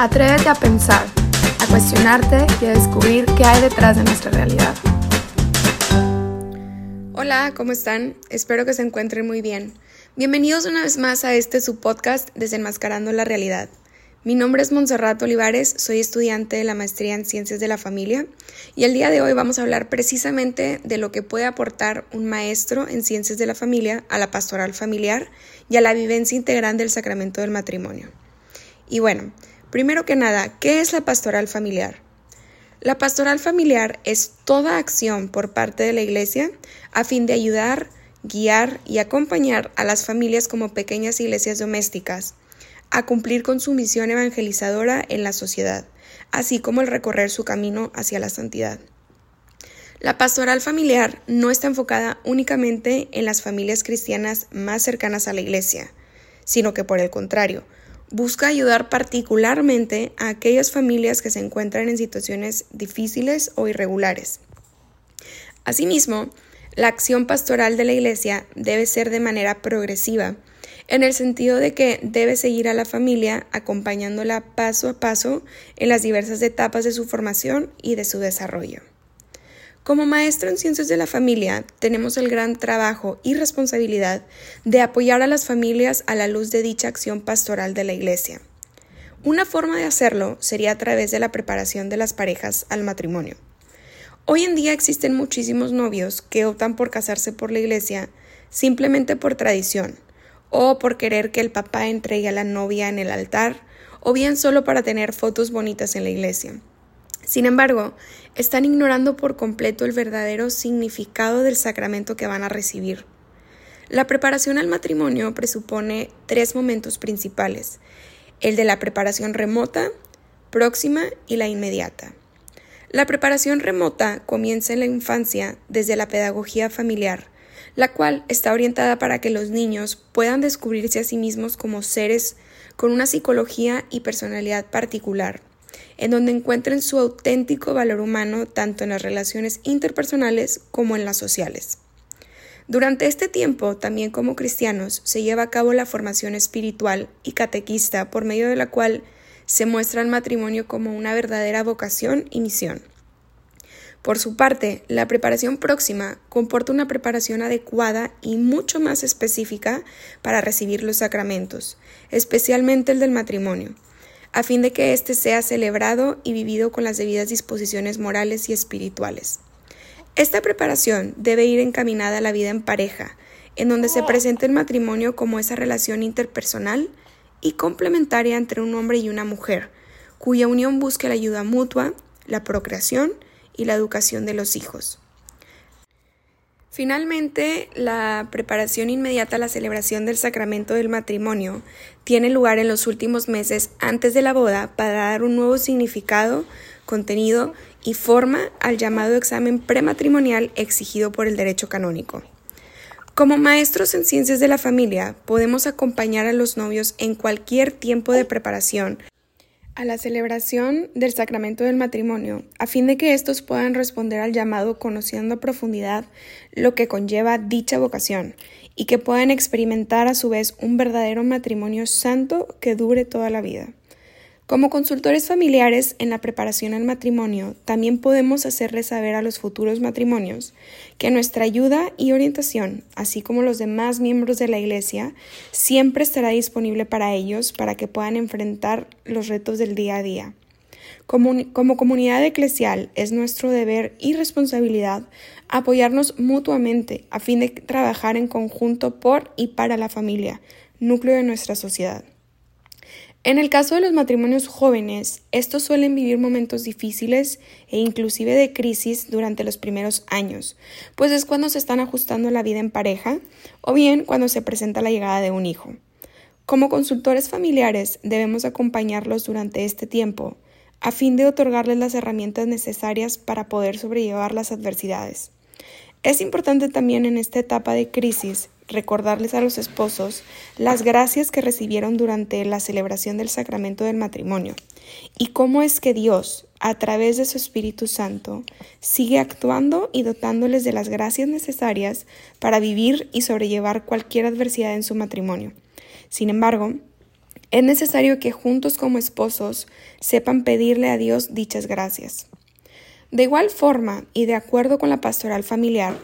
Atrévete a pensar, a cuestionarte y a descubrir qué hay detrás de nuestra realidad. Hola, ¿cómo están? Espero que se encuentren muy bien. Bienvenidos una vez más a este su podcast Desenmascarando la Realidad. Mi nombre es Montserrat Olivares, soy estudiante de la maestría en Ciencias de la Familia y el día de hoy vamos a hablar precisamente de lo que puede aportar un maestro en Ciencias de la Familia a la pastoral familiar y a la vivencia integral del sacramento del matrimonio. Y bueno, Primero que nada, ¿qué es la pastoral familiar? La pastoral familiar es toda acción por parte de la Iglesia a fin de ayudar, guiar y acompañar a las familias como pequeñas iglesias domésticas a cumplir con su misión evangelizadora en la sociedad, así como el recorrer su camino hacia la santidad. La pastoral familiar no está enfocada únicamente en las familias cristianas más cercanas a la Iglesia, sino que por el contrario, busca ayudar particularmente a aquellas familias que se encuentran en situaciones difíciles o irregulares. Asimismo, la acción pastoral de la Iglesia debe ser de manera progresiva, en el sentido de que debe seguir a la familia acompañándola paso a paso en las diversas etapas de su formación y de su desarrollo. Como maestro en ciencias de la familia, tenemos el gran trabajo y responsabilidad de apoyar a las familias a la luz de dicha acción pastoral de la Iglesia. Una forma de hacerlo sería a través de la preparación de las parejas al matrimonio. Hoy en día existen muchísimos novios que optan por casarse por la Iglesia simplemente por tradición, o por querer que el papá entregue a la novia en el altar, o bien solo para tener fotos bonitas en la iglesia. Sin embargo, están ignorando por completo el verdadero significado del sacramento que van a recibir. La preparación al matrimonio presupone tres momentos principales, el de la preparación remota, próxima y la inmediata. La preparación remota comienza en la infancia desde la pedagogía familiar, la cual está orientada para que los niños puedan descubrirse a sí mismos como seres con una psicología y personalidad particular, en donde encuentren su auténtico valor humano tanto en las relaciones interpersonales como en las sociales. Durante este tiempo, también como cristianos, se lleva a cabo la formación espiritual y catequista por medio de la cual se muestra el matrimonio como una verdadera vocación y misión. Por su parte, la preparación próxima comporta una preparación adecuada y mucho más específica para recibir los sacramentos, especialmente el del matrimonio, a fin de que éste sea celebrado y vivido con las debidas disposiciones morales y espirituales. Esta preparación debe ir encaminada a la vida en pareja, en donde se presente el matrimonio como esa relación interpersonal y complementaria entre un hombre y una mujer, cuya unión busque la ayuda mutua, la procreación y la educación de los hijos. Finalmente, la preparación inmediata a la celebración del sacramento del matrimonio tiene lugar en los últimos meses antes de la boda para dar un nuevo significado, contenido y forma al llamado examen prematrimonial exigido por el derecho canónico. Como maestros en ciencias de la familia, podemos acompañar a los novios en cualquier tiempo de preparación a la celebración del sacramento del matrimonio, a fin de que éstos puedan responder al llamado conociendo a profundidad lo que conlleva dicha vocación y que puedan experimentar a su vez un verdadero matrimonio santo que dure toda la vida. Como consultores familiares en la preparación al matrimonio, también podemos hacerles saber a los futuros matrimonios que nuestra ayuda y orientación, así como los demás miembros de la Iglesia, siempre estará disponible para ellos para que puedan enfrentar los retos del día a día. Como, como comunidad eclesial es nuestro deber y responsabilidad apoyarnos mutuamente a fin de trabajar en conjunto por y para la familia, núcleo de nuestra sociedad. En el caso de los matrimonios jóvenes, estos suelen vivir momentos difíciles e inclusive de crisis durante los primeros años, pues es cuando se están ajustando la vida en pareja o bien cuando se presenta la llegada de un hijo. Como consultores familiares debemos acompañarlos durante este tiempo, a fin de otorgarles las herramientas necesarias para poder sobrellevar las adversidades. Es importante también en esta etapa de crisis recordarles a los esposos las gracias que recibieron durante la celebración del sacramento del matrimonio y cómo es que Dios, a través de su Espíritu Santo, sigue actuando y dotándoles de las gracias necesarias para vivir y sobrellevar cualquier adversidad en su matrimonio. Sin embargo, Es necesario que juntos como esposos sepan pedirle a Dios dichas gracias. De igual forma, y de acuerdo con la pastoral familiar,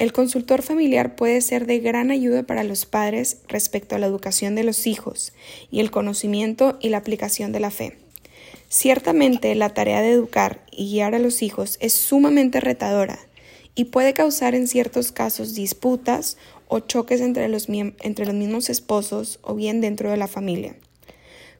el consultor familiar puede ser de gran ayuda para los padres respecto a la educación de los hijos y el conocimiento y la aplicación de la fe. Ciertamente la tarea de educar y guiar a los hijos es sumamente retadora y puede causar en ciertos casos disputas o choques entre los, entre los mismos esposos o bien dentro de la familia.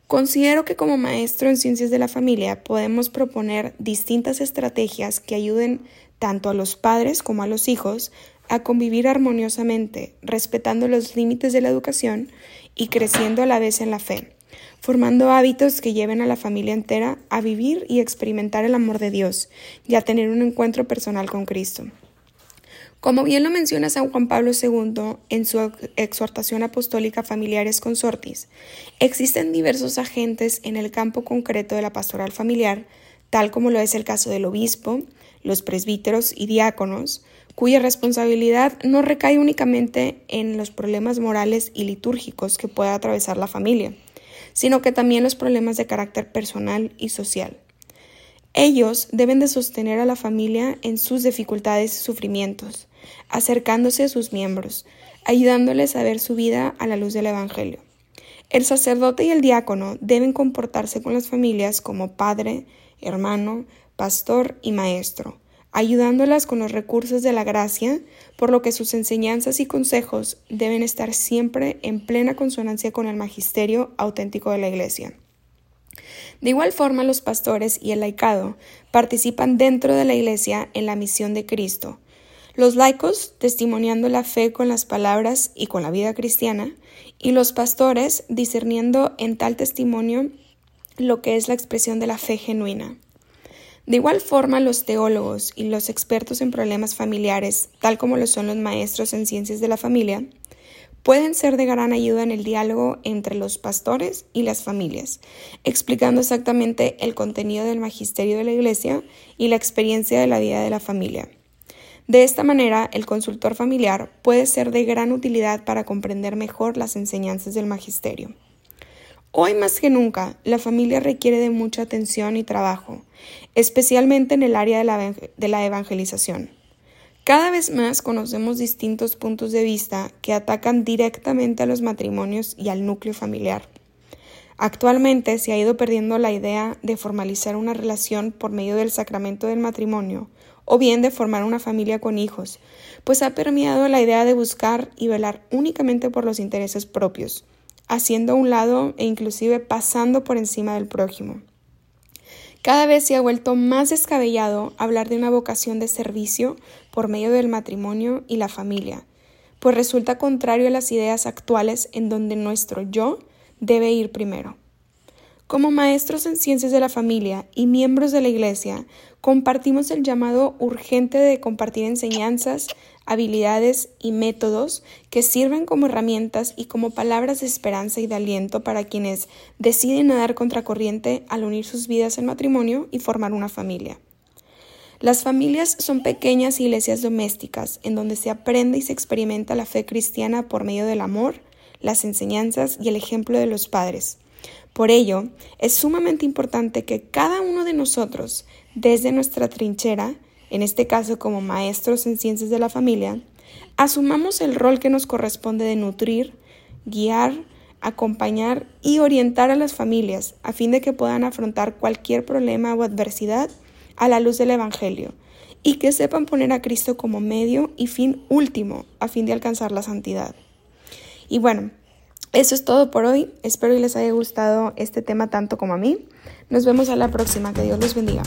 Considero que como maestro en ciencias de la familia podemos proponer distintas estrategias que ayuden tanto a los padres como a los hijos a convivir armoniosamente, respetando los límites de la educación y creciendo a la vez en la fe, formando hábitos que lleven a la familia entera a vivir y experimentar el amor de Dios y a tener un encuentro personal con Cristo. Como bien lo menciona San Juan Pablo II en su exhortación apostólica Familiares Consortis, existen diversos agentes en el campo concreto de la pastoral familiar, tal como lo es el caso del obispo, los presbíteros y diáconos, cuya responsabilidad no recae únicamente en los problemas morales y litúrgicos que pueda atravesar la familia, sino que también los problemas de carácter personal y social. Ellos deben de sostener a la familia en sus dificultades y sufrimientos, acercándose a sus miembros, ayudándoles a ver su vida a la luz del Evangelio. El sacerdote y el diácono deben comportarse con las familias como padre, hermano, pastor y maestro, ayudándolas con los recursos de la gracia, por lo que sus enseñanzas y consejos deben estar siempre en plena consonancia con el magisterio auténtico de la Iglesia. De igual forma, los pastores y el laicado participan dentro de la Iglesia en la misión de Cristo. Los laicos testimoniando la fe con las palabras y con la vida cristiana, y los pastores discerniendo en tal testimonio lo que es la expresión de la fe genuina. De igual forma, los teólogos y los expertos en problemas familiares, tal como lo son los maestros en ciencias de la familia, pueden ser de gran ayuda en el diálogo entre los pastores y las familias, explicando exactamente el contenido del magisterio de la Iglesia y la experiencia de la vida de la familia. De esta manera, el consultor familiar puede ser de gran utilidad para comprender mejor las enseñanzas del magisterio. Hoy más que nunca, la familia requiere de mucha atención y trabajo, especialmente en el área de la, evangelización. Cada vez más conocemos distintos puntos de vista que atacan directamente a los matrimonios y al núcleo familiar. Actualmente se ha ido perdiendo la idea de formalizar una relación por medio del sacramento del matrimonio o bien de formar una familia con hijos, pues ha permeado la idea de buscar y velar únicamente por los intereses propios, haciendo a un lado e inclusive pasando por encima del prójimo. Cada vez se ha vuelto más descabellado hablar de una vocación de servicio por medio del matrimonio y la familia, pues resulta contrario a las ideas actuales en donde nuestro yo debe ir primero. Como maestros en ciencias de la familia y miembros de la Iglesia, compartimos el llamado urgente de compartir enseñanzas, habilidades y métodos que sirven como herramientas y como palabras de esperanza y de aliento para quienes deciden nadar contracorriente al unir sus vidas en matrimonio y formar una familia. Las familias son pequeñas iglesias domésticas en donde se aprende y se experimenta la fe cristiana por medio del amor, las enseñanzas y el ejemplo de los padres. Por ello, es sumamente importante que cada uno de nosotros, desde nuestra trinchera, en este caso como maestros en ciencias de la familia, asumamos el rol que nos corresponde de nutrir, guiar, acompañar y orientar a las familias a fin de que puedan afrontar cualquier problema o adversidad a la luz del Evangelio y que sepan poner a Cristo como medio y fin último a fin de alcanzar la santidad. Y bueno, eso es todo por hoy. Espero que les haya gustado este tema tanto como a mí. Nos vemos a la próxima. Que Dios los bendiga.